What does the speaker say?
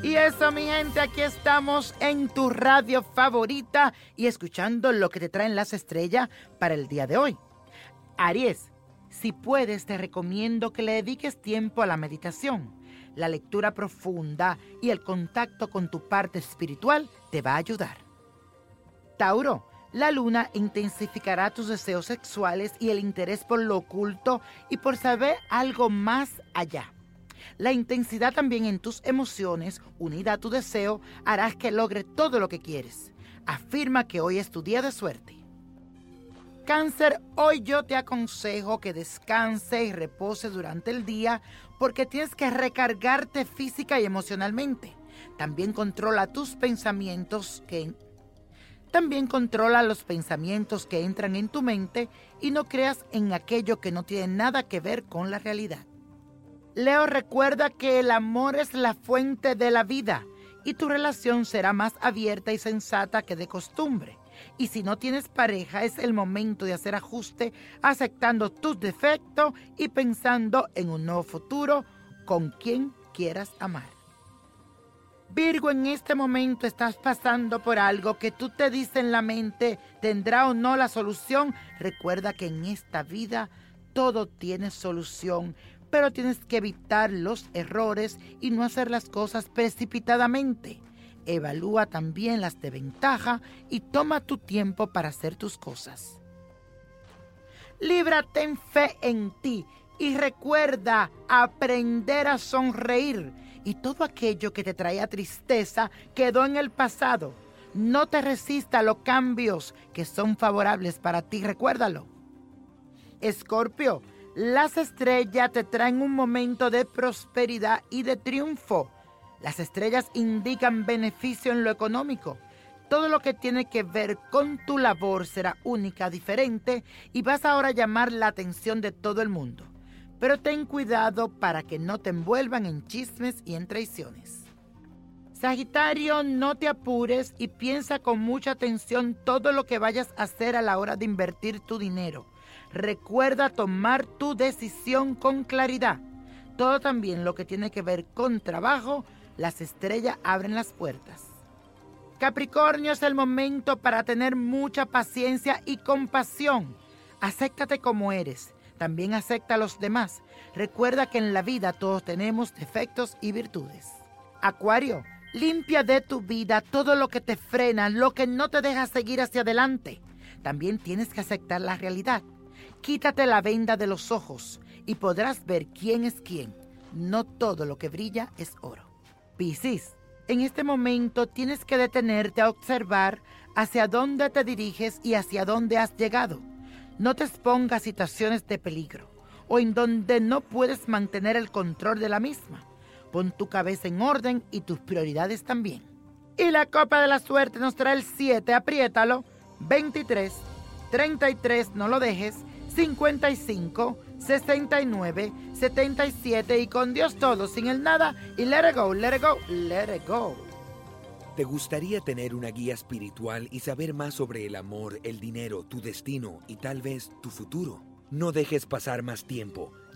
Y eso, mi gente, aquí estamos en tu radio favorita y escuchando lo que te traen las estrellas para el día de hoy. Aries, si puedes, te recomiendo que le dediques tiempo a la meditación. La lectura profunda y el contacto con tu parte espiritual te va a ayudar. Tauro, la luna intensificará tus deseos sexuales y el interés por lo oculto y por saber algo más allá. La intensidad también en tus emociones, unida a tu deseo, harás que logre todo lo que quieres. Afirma que hoy es tu día de suerte. Cáncer, hoy yo te aconsejo que descanse y repose durante el día porque tienes que recargarte física y emocionalmente. También controla tus pensamientos que también controla los pensamientos que entran en tu mente y no creas en aquello que no tiene nada que ver con la realidad. Leo recuerda que el amor es la fuente de la vida y tu relación será más abierta y sensata que de costumbre. Y si no tienes pareja, es el momento de hacer ajuste aceptando tus defectos y pensando en un nuevo futuro con quien quieras amar. Virgo, en este momento estás pasando por algo que tú te dices en la mente, tendrá o no la solución. Recuerda que en esta vida todo tiene solución pero tienes que evitar los errores y no hacer las cosas precipitadamente. Evalúa también las de ventaja y toma tu tiempo para hacer tus cosas. Libra, ten fe en ti y recuerda aprender a sonreír. Y todo aquello que te traía tristeza quedó en el pasado. No te resista a los cambios que son favorables para ti, recuérdalo. Escorpio, las estrellas te traen un momento de prosperidad y de triunfo. Las estrellas indican beneficio en lo económico. Todo lo que tiene que ver con tu labor será única, diferente y vas ahora a llamar la atención de todo el mundo. Pero ten cuidado para que no te envuelvan en chismes y en traiciones. Sagitario, no te apures y piensa con mucha atención todo lo que vayas a hacer a la hora de invertir tu dinero Recuerda tomar tu decisión con claridad. Todo también lo que tiene que ver con trabajo, las estrellas abren las puertas. Capricornio es el momento para tener mucha paciencia y compasión. Acéptate como eres. También acepta a los demás. Recuerda que en la vida todos tenemos defectos y virtudes. Acuario, limpia de tu vida todo lo que te frena, lo que no te deja seguir hacia adelante. También tienes que aceptar la realidad. Quítate la venda de los ojos y podrás ver quién es quién. No todo lo que brilla es oro. Piscis, en este momento tienes que detenerte a observar hacia dónde te diriges y hacia dónde has llegado. No te expongas a situaciones de peligro o en donde no puedes mantener el control de la misma. Pon tu cabeza en orden y tus prioridades también. Y la copa de la suerte nos trae el 7, apriétalo, 23, 33, no lo dejes, 55 69 77 y con Dios todo, sin el nada y let it go, let it go, let it go. ¿Te gustaría tener una guía espiritual y saber más sobre el amor, el dinero, tu destino y tal vez tu futuro? No dejes pasar más tiempo.